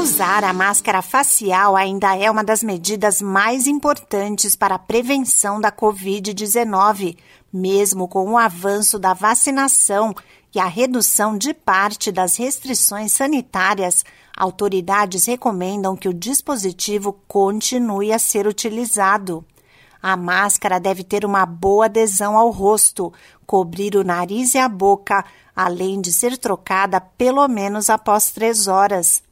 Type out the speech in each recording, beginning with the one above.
Usar a máscara facial ainda é uma das medidas mais importantes para a prevenção da Covid-19, mesmo com o avanço da vacinação e a redução de parte das restrições sanitárias. Autoridades recomendam que o dispositivo continue a ser utilizado. A máscara deve ter uma boa adesão ao rosto, cobrir o nariz e a boca, além de ser trocada pelo menos após três horas.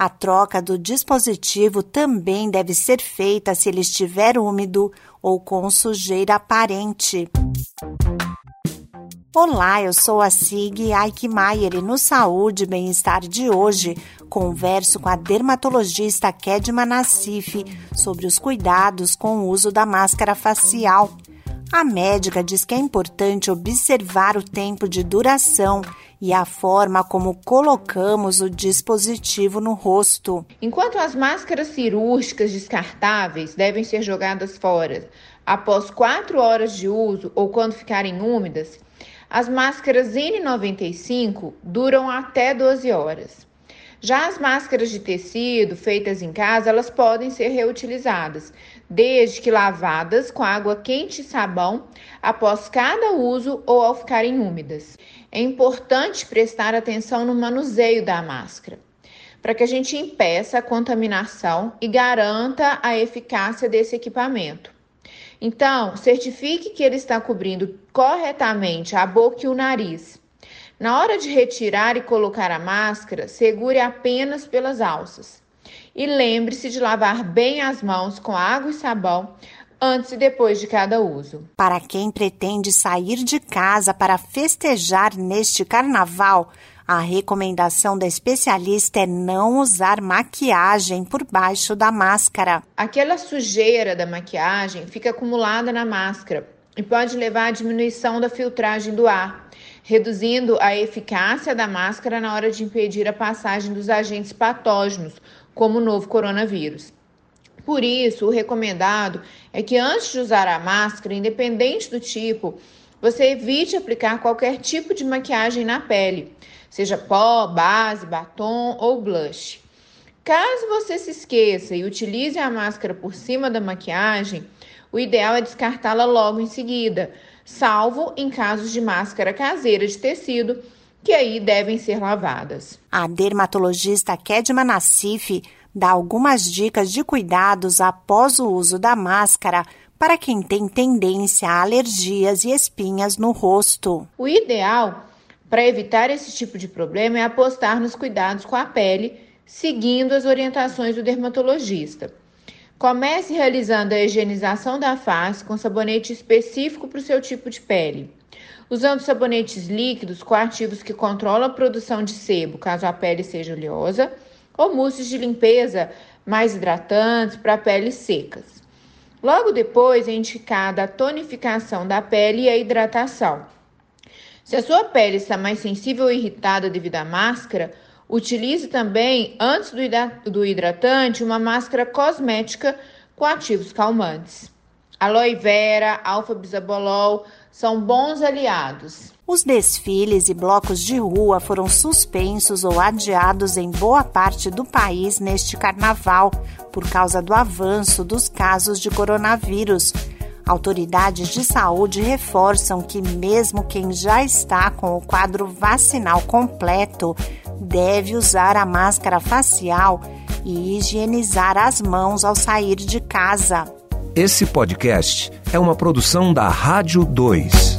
A troca do dispositivo também deve ser feita se ele estiver úmido ou com sujeira aparente. Olá, eu sou a Sig Aikmaier e no Saúde e Bem-Estar de hoje converso com a dermatologista Kedma Nassif sobre os cuidados com o uso da máscara facial. A médica diz que é importante observar o tempo de duração e a forma como colocamos o dispositivo no rosto. Enquanto as máscaras cirúrgicas descartáveis devem ser jogadas fora após 4 horas de uso ou quando ficarem úmidas, as máscaras N95 duram até 12 horas. Já as máscaras de tecido feitas em casa, elas podem ser reutilizadas, desde que lavadas com água quente e sabão após cada uso ou ao ficarem úmidas. É importante prestar atenção no manuseio da máscara, para que a gente impeça a contaminação e garanta a eficácia desse equipamento. Então, certifique que ele está cobrindo corretamente a boca e o nariz. Na hora de retirar e colocar a máscara, segure apenas pelas alças. E lembre-se de lavar bem as mãos com água e sabão antes e depois de cada uso. Para quem pretende sair de casa para festejar neste carnaval, a recomendação da especialista é não usar maquiagem por baixo da máscara. Aquela sujeira da maquiagem fica acumulada na máscara e pode levar à diminuição da filtragem do ar, reduzindo a eficácia da máscara na hora de impedir a passagem dos agentes patógenos, como o novo coronavírus. Por isso, o recomendado é que antes de usar a máscara, independente do tipo, você evite aplicar qualquer tipo de maquiagem na pele, seja pó, base, batom ou blush. Caso você se esqueça e utilize a máscara por cima da maquiagem, o ideal é descartá-la logo em seguida, salvo em casos de máscara caseira de tecido, que aí devem ser lavadas. A dermatologista Kedma Nassif dá algumas dicas de cuidados após o uso da máscara para quem tem tendência a alergias e espinhas no rosto. O ideal para evitar esse tipo de problema é apostar nos cuidados com a pele, seguindo as orientações do dermatologista. Comece realizando a higienização da face com sabonete específico para o seu tipo de pele. Usando sabonetes líquidos coativos que controlam a produção de sebo, caso a pele seja oleosa, ou mousses de limpeza mais hidratantes para peles secas. Logo depois é indicada a tonificação da pele e a hidratação. Se a sua pele está mais sensível ou irritada devido à máscara, utilize também, antes do hidratante, uma máscara cosmética com ativos calmantes. Aloe vera, alfa-bisabolol são bons aliados. Os desfiles e blocos de rua foram suspensos ou adiados em boa parte do país neste carnaval por causa do avanço dos casos de coronavírus. Autoridades de saúde reforçam que, mesmo quem já está com o quadro vacinal completo, deve usar a máscara facial e higienizar as mãos ao sair de casa. Esse podcast é uma produção da Rádio 2.